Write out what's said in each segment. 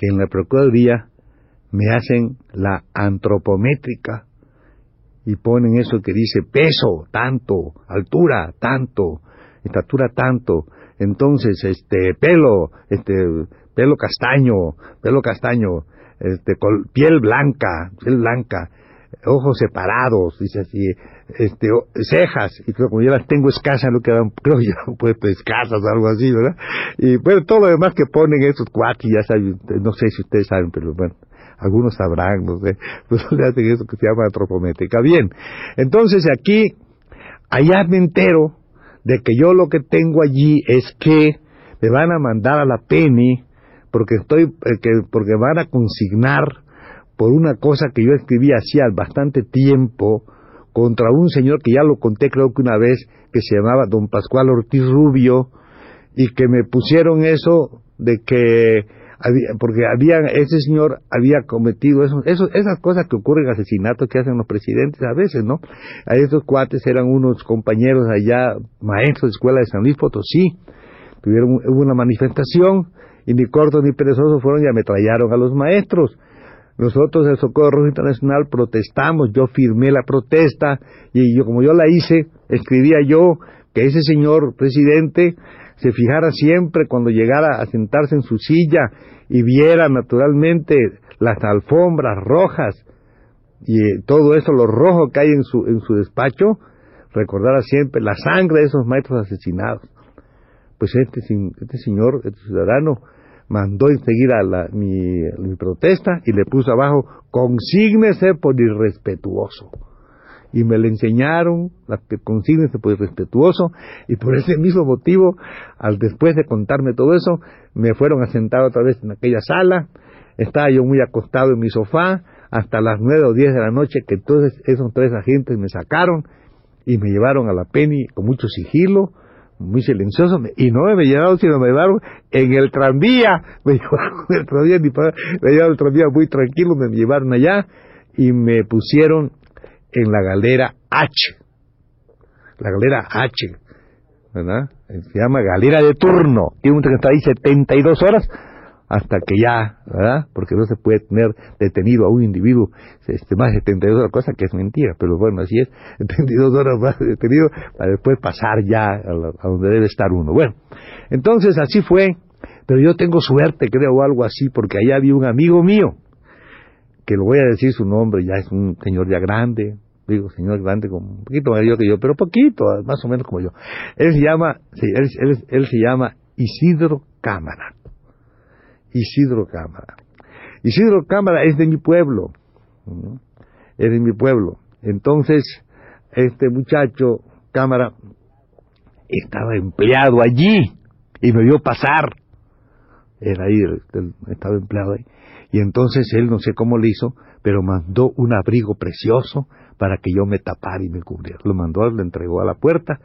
que en la Procuraduría me hacen la antropométrica y ponen eso que dice peso, tanto, altura, tanto, estatura, tanto, entonces, este, pelo, este, pelo castaño, pelo castaño, este, piel blanca, piel blanca, ojos separados, dice así, este, cejas, y creo como yo las tengo escasas, lo que creo que ya pues escasas, algo así, ¿verdad? Y bueno, todo lo demás que ponen esos cuatis, ya saben, no sé si ustedes saben, pero bueno, algunos sabrán, no sé, pues le hacen eso que se llama antropométrica. Bien, entonces aquí, allá me entero de que yo lo que tengo allí es que me van a mandar a la Penny porque estoy, eh, que, porque van a consignar por una cosa que yo escribí hacía bastante tiempo contra un señor que ya lo conté creo que una vez, que se llamaba don Pascual Ortiz Rubio, y que me pusieron eso de que porque había, ese señor había cometido esas cosas que ocurren, asesinatos que hacen los presidentes a veces, ¿no? A esos cuates eran unos compañeros allá, maestros de escuela de San Luis Potosí, tuvieron hubo una manifestación y ni cortos ni perezosos fueron y ametrallaron a los maestros. Nosotros el Socorro Rojo Internacional protestamos, yo firmé la protesta y yo como yo la hice, escribía yo que ese señor presidente se fijara siempre cuando llegara a sentarse en su silla y viera naturalmente las alfombras rojas y eh, todo eso, lo rojo que hay en su, en su despacho, recordara siempre la sangre de esos maestros asesinados. Pues este, este señor, este ciudadano, mandó enseguida mi, protesta y le puso abajo, consígnese por irrespetuoso y me le enseñaron las que se pues respetuoso y por ese mismo motivo al después de contarme todo eso me fueron a sentar otra vez en aquella sala estaba yo muy acostado en mi sofá hasta las nueve o diez de la noche que entonces esos tres agentes me sacaron y me llevaron a la Penny con mucho sigilo muy silencioso, y no me llevaron, sino me llevaron en el tranvía, me llevaron en el tranvía, me llevaron el tranvía muy tranquilo, me llevaron allá y me pusieron en la galera H. La galera H, ¿verdad? Se llama galera de turno. Tiene un que está ahí 72 horas hasta que ya, ¿verdad? Porque no se puede tener detenido a un individuo este, más de 72 horas, cosa que es mentira, pero bueno, así es, 72 horas más detenido para después pasar ya a, donde debe estar uno. Bueno, entonces así fue, pero yo tengo suerte, creo, o algo así, porque allá había un amigo mío, que lo voy a decir su nombre, ya es un señor ya grande, digo señor grande, como un poquito mayor que yo, pero poquito, más o menos como yo. Él se llama, él, se llama Isidro Cámara. Isidro Cámara. Isidro Cámara es de mi pueblo, es de mi pueblo. Entonces, este muchacho, Cámara, estaba empleado allí y me vio pasar. Era ahí, estaba empleado ahí. Y entonces él no sé cómo le hizo, pero mandó un abrigo precioso para que yo me tapara y me cubriera. Lo mandó, lo entregó a la puerta.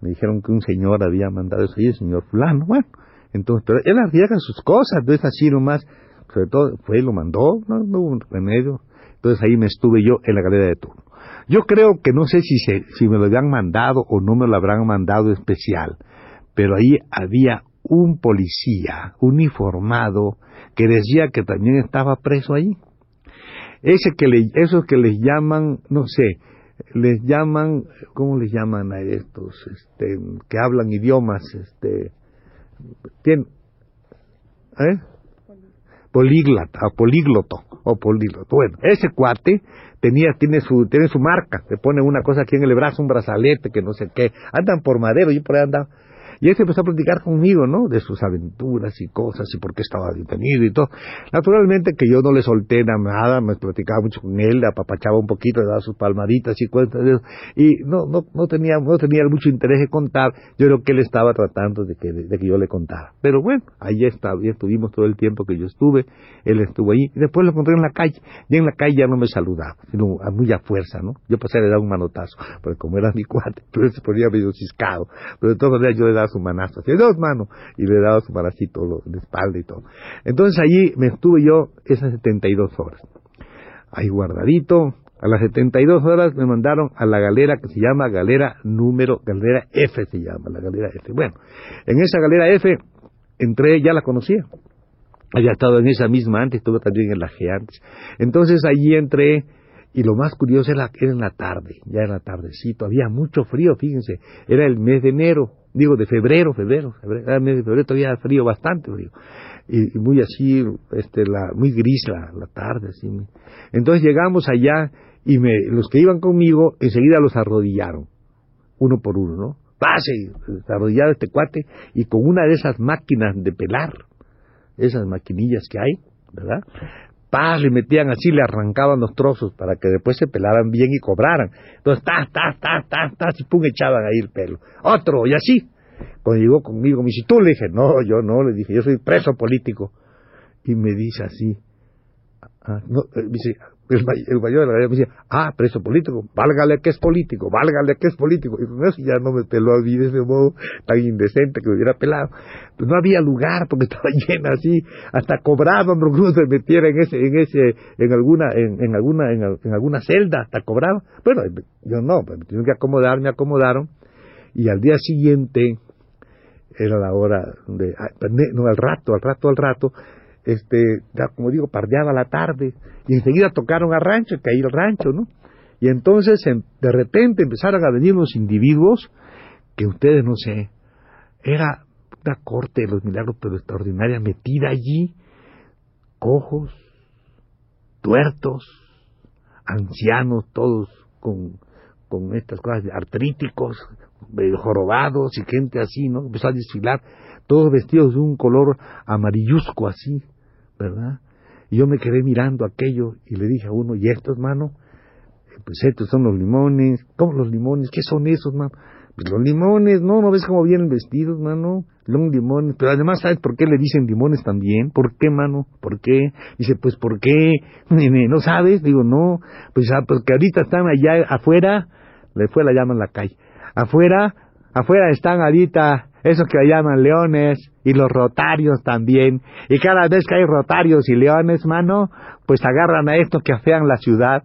Me dijeron que un señor había mandado eso y el señor fulano. Bueno, entonces, pero él hacía sus cosas, no es así nomás. Sobre todo, fue y lo mandó, no, no hubo remedio. Entonces ahí me estuve yo en la galera de turno. Yo creo que no sé si, se, si me lo habían mandado o no me lo habrán mandado especial, pero ahí había un policía uniformado que decía que también estaba preso ahí. Ese que le, esos que les llaman, no sé, les llaman, ¿cómo les llaman a estos? Este, que hablan idiomas, este, tienen, ¿eh? Políglota, o polígloto, o. Bueno, ese cuate tenía, tiene su, tiene su marca, le pone una cosa aquí en el brazo, un brazalete, que no sé qué, andan por madero, y por ahí andaba Y él se empezó a platicar conmigo, ¿no? De sus aventuras y cosas y por qué estaba detenido y todo. Naturalmente que yo no le solté nada, me platicaba mucho con él, le apapachaba un poquito, le daba sus palmaditas y cuentas de eso. Y no, no, no tenía, no tenía mucho interés de contar. Yo creo que él estaba tratando de que, de que yo le contara. Pero bueno, ahí está, ahí estuvimos todo el tiempo que yo estuve, él estuvo ahí. Y después lo encontré en la calle. Y en la calle ya no me saludaba, sino a muy a fuerza, ¿no? Yo pasé a le dar un manotazo, porque como era mi cuate, él se ponía medio ciscado. Pero de todas maneras yo le daba su manazo, así, dos manos, y le daba su manacito de espalda y todo. Entonces allí me estuve yo esas 72 horas. Ahí guardadito, a las 72 horas me mandaron a la galera que se llama galera número, galera F se llama, la galera F. Bueno, en esa galera F entré, ya la conocía. Había estado en esa misma antes, estuve también en la G antes. Entonces allí entré, y lo más curioso era, era en la tarde, ya en la tardecito, había mucho frío, fíjense, era el mes de enero, digo de febrero, febrero, febrero mes de febrero, todavía frío, bastante frío, y, muy así, este, la, muy gris la, la tarde, así. Entonces llegamos allá, y me, los que iban conmigo, enseguida los arrodillaron, uno por uno, ¿no? Pase, arrodillado este cuate, y con una de esas máquinas de pelar, esas maquinillas que hay, ¿verdad? Paz, le metían así, le arrancaban los trozos para que después se pelaran bien y cobraran. Entonces, ta, ta, ta, ta, ta, y pum, echaban ahí el pelo. Otro, y así. Cuando llegó conmigo, me dice, tú le dije, no, yo no, le dije, yo soy preso político. Y me dice así, ah, no, eh, me dice, el, mayor de la me decía, ah, preso político, válgale que es político, válgale que es político. Y con eso ya no me peló a mí de ese modo tan indecente que me hubiera pelado. Pues no había lugar porque estaba llena así, hasta cobraban porque uno se metiera en ese, en ese, en alguna, en, alguna, en, en, alguna celda, hasta cobraban. Bueno, yo no, pues me tuvieron que acomodar, me acomodaron, y al día siguiente, era la hora de, ah, pues, no, al rato, al rato, al rato, este, como digo, pardeaba la tarde, y enseguida tocaron a rancho, que ahí el rancho, ¿no? Y entonces de repente empezaron a venir los individuos que ustedes no sé, era una corte de los milagros pero extraordinaria metida allí, cojos, tuertos, ancianos, todos con, con estas cosas artríticos, jorobados y gente así, ¿no? Empezó a desfilar, todos vestidos de un color amarilluzco así, ¿verdad? Y yo me quedé mirando aquello y le dije a uno, ¿y estos, mano? Pues estos son los limones. ¿Cómo los limones? ¿Qué son esos, mano? Pues los limones, ¿no? ¿No ves cómo vienen vestidos, mano? Son limones. Pero además, ¿sabes por qué le dicen limones también? ¿Por qué, mano? ¿Por qué? Dice, pues, ¿por qué? ¿No sabes? Digo, no. Pues, ah, pues que ahorita están allá afuera, le fue la llaman la calle. Afuera, afuera están ahorita esos que llaman leones y los rotarios también. Y cada vez que hay rotarios y leones, mano, pues agarran a estos que afean la ciudad,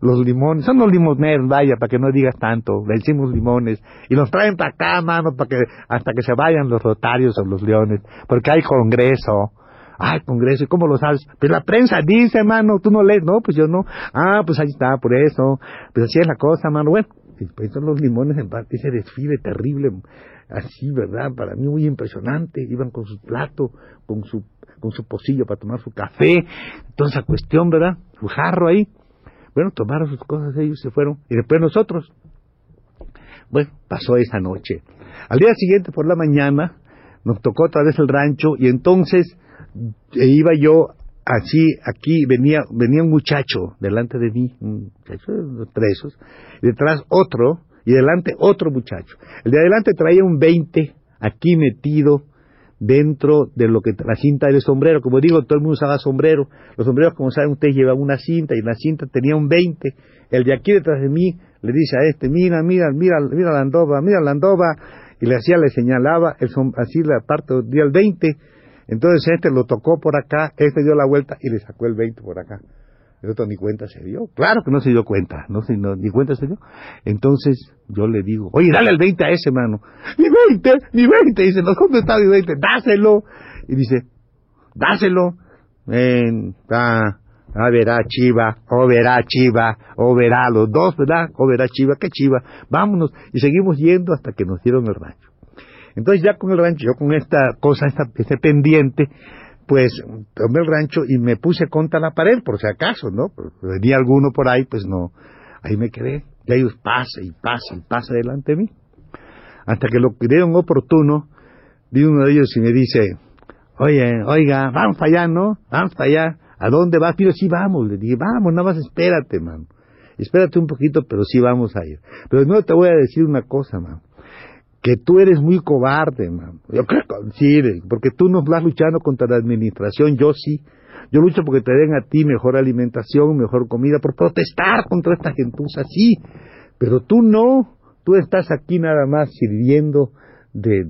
los limones, son los limoneros, vaya, para que no digas tanto, le decimos limones, y los traen para acá, mano, para que, hasta que se vayan los rotarios o los leones, porque hay congreso. Ay, congreso, ¿y cómo lo sabes? Pues la prensa dice, mano, tú no lees, no, pues yo no. Ah, pues ahí está, por eso. Pues así es la cosa, mano. Bueno, son los limones en parte, ese desfile terrible así, ¿verdad? Para mí muy impresionante. Iban con su plato, con su, con su pocillo para tomar su café, toda esa cuestión, ¿verdad? Su jarro ahí. Bueno, tomaron sus cosas ellos se fueron. Y después nosotros. Bueno, pasó esa noche. Al día siguiente, por la mañana, nos tocó otra vez el rancho y entonces e iba yo así, aquí venía, venía un muchacho delante de mí, un muchacho de presos, detrás otro, y delante otro muchacho. El de adelante traía un 20 aquí metido dentro de lo que la cinta del sombrero. Como digo, todo el mundo usaba sombrero. Los sombreros, como saben ustedes, llevaban una cinta y la cinta tenía un 20. El de aquí detrás de mí le dice a este, mira, mira, mira, mira la andoba, mira la andoba. Y le hacía, le señalaba el, así la parte del 20. Entonces este lo tocó por acá, este dio la vuelta y le sacó el 20 por acá. El otro ni cuenta se dio. Claro que no se dio cuenta, no, ni cuenta se dio. Entonces yo le digo, oye, dale el 20 a ese, mano. Ni 20, ni 20. Dice, no, ¿dónde está mi 20? Dáselo. Y dice, dáselo. Ven, va, a verá Chiva, o verá Chiva, o verá los dos, ¿verdad? O verá Chiva, ¿qué Chiva? Vámonos. Y seguimos yendo hasta que nos dieron el rancho. Entonces ya con el rancho, yo con esta cosa, esta, este pendiente, pues tomé el rancho y me puse contra la pared, por si acaso, ¿no? Venía alguno por ahí, pues no, ahí me quedé. Y ellos pasa y pasa y pasa delante de mí. Hasta que lo creyeron oportuno, Vino uno de ellos y me dice, oye, oiga, vamos para allá, ¿no? Vamos para allá. ¿A dónde vas? Pero sí vamos. Le dije, vamos, nada más espérate, man. Espérate un poquito, pero sí vamos a ir. Pero no te voy a decir una cosa, man. Que tú eres muy cobarde, man. Yo creo sí, porque tú no vas luchando contra la administración, yo sí. Yo lucho porque te den a ti mejor alimentación, mejor comida, por protestar contra esta gentuza, sí. Pero tú no. Tú estás aquí nada más sirviendo de,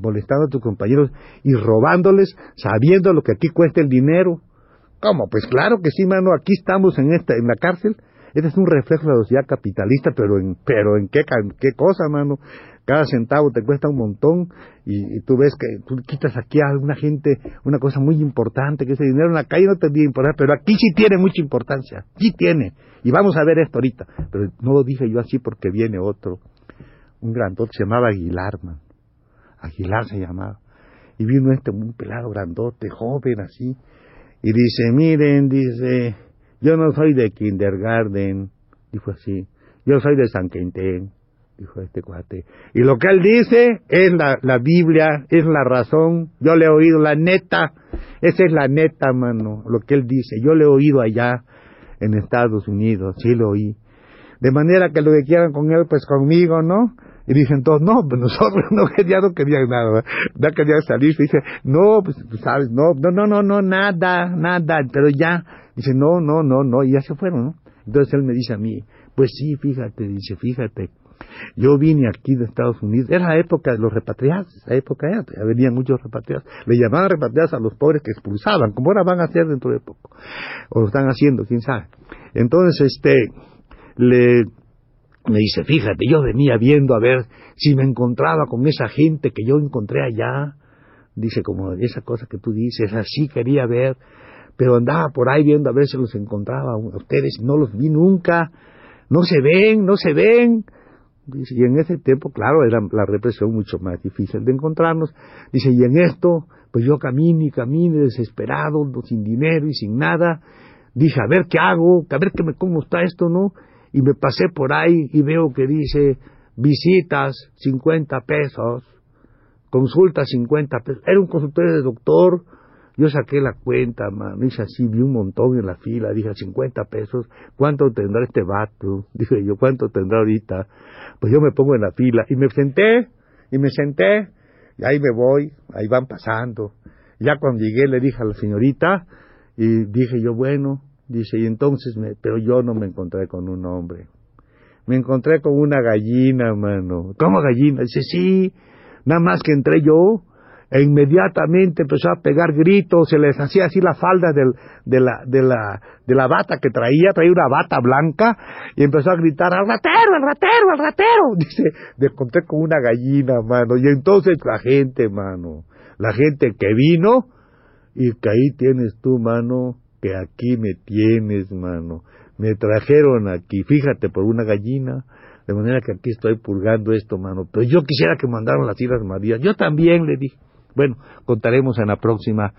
molestando a tus compañeros y robándoles, sabiendo lo que aquí cuesta el dinero. ¿Cómo? Pues claro que sí, mano, aquí estamos en esta, en la cárcel. Este es un reflejo de la sociedad capitalista, pero en, pero en qué, qué cosa, mano. Cada centavo te cuesta un montón y, tú ves que tú quitas aquí a alguna gente una cosa muy importante, que ese dinero en la calle no tendría importancia, pero aquí sí tiene mucha importancia, sí tiene. Y vamos a ver esto ahorita. Pero no lo dije yo así porque viene otro, un grandote, se llamaba Aguilar, man. Aguilar se llamaba. Y vino este, un pelado grandote, joven así, y dice, miren, dice, yo no soy de kindergarten, dijo así, yo soy de San Quintín, dijo este cuate. Y lo que él dice es la, Biblia, es la razón, yo le he oído la neta, esa es la neta, mano, lo que él dice, yo le he oído allá en Estados Unidos, sí lo oí. De manera que lo que quieran con él, pues conmigo, ¿no? Y dicen todos, no, pues nosotros no, ya no querían nada, no querían salir. Y dice, no, pues sabes, no, no, no, no, no, nada, nada, pero ya. Dice, no, no, no, no, y ya se fueron, ¿no? Entonces él me dice a mí, pues sí, fíjate, dice, fíjate, yo vine aquí de Estados Unidos, era la época de los repatriados, esa época era, ya venían muchos repatriados, le llamaban repatriados a los pobres que expulsaban, como ahora van a hacer dentro de poco, o lo están haciendo, quién sabe. Entonces, este, le me dice, fíjate, yo venía viendo a ver si me encontraba con esa gente que yo encontré allá. Dice, como esa cosa que tú dices, así quería ver, pero andaba por ahí viendo a ver si los encontraba ustedes, no los vi nunca, no se ven, no se ven. Dice, y en ese tiempo, claro, era la represión mucho más difícil de encontrarnos. Dice, y en esto, pues yo camino y camino desesperado, sin dinero y sin nada. Dije, a ver qué hago, a ver qué me, cómo está esto, ¿no? y me pasé por ahí y veo que dice visitas 50 pesos, consulta 50 pesos. Era un consultorio de doctor, yo saqué la cuenta, man, hice así, vi un montón en la fila, dije 50 pesos, ¿cuánto tendrá este vato? Dije yo, ¿cuánto tendrá ahorita? Pues yo me pongo en la fila y me senté, y me senté, y ahí me voy, ahí van pasando. Ya cuando llegué le dije a la señorita, y dije yo, bueno, Dice, y entonces, me, pero yo no me encontré con un hombre. Me encontré con una gallina, mano. ¿Cómo gallina? Dice, sí, nada más que entré yo, e inmediatamente empezó a pegar gritos, se les hacía así la falda del, de, la, de, la, de la bata que traía, traía una bata blanca, y empezó a gritar, al ratero, al ratero, al ratero. Dice, me encontré con una gallina, mano. Y entonces la gente, mano, la gente que vino, y que ahí tienes tú, mano, que aquí me tienes, mano. Me trajeron aquí, fíjate, por una gallina, de manera que aquí estoy purgando esto, mano. Pero yo quisiera que mandaran las Islas Marías. Yo también le dije. Bueno, contaremos en la próxima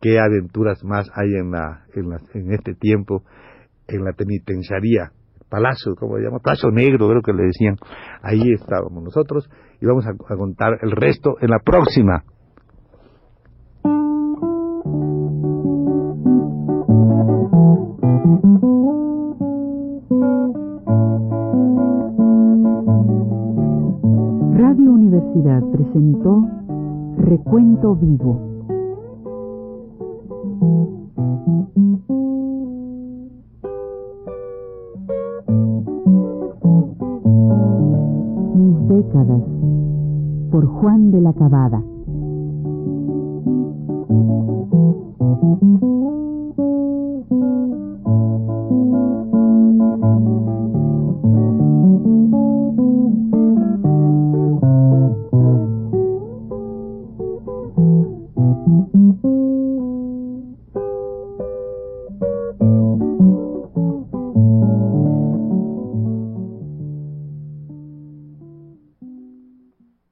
qué aventuras más hay en, la, en, este tiempo en la penitenciaría. Palacio, ¿cómo se llama? Palacio Negro, creo que le decían. Ahí estábamos nosotros y vamos a contar el resto en la próxima. Santo vivo.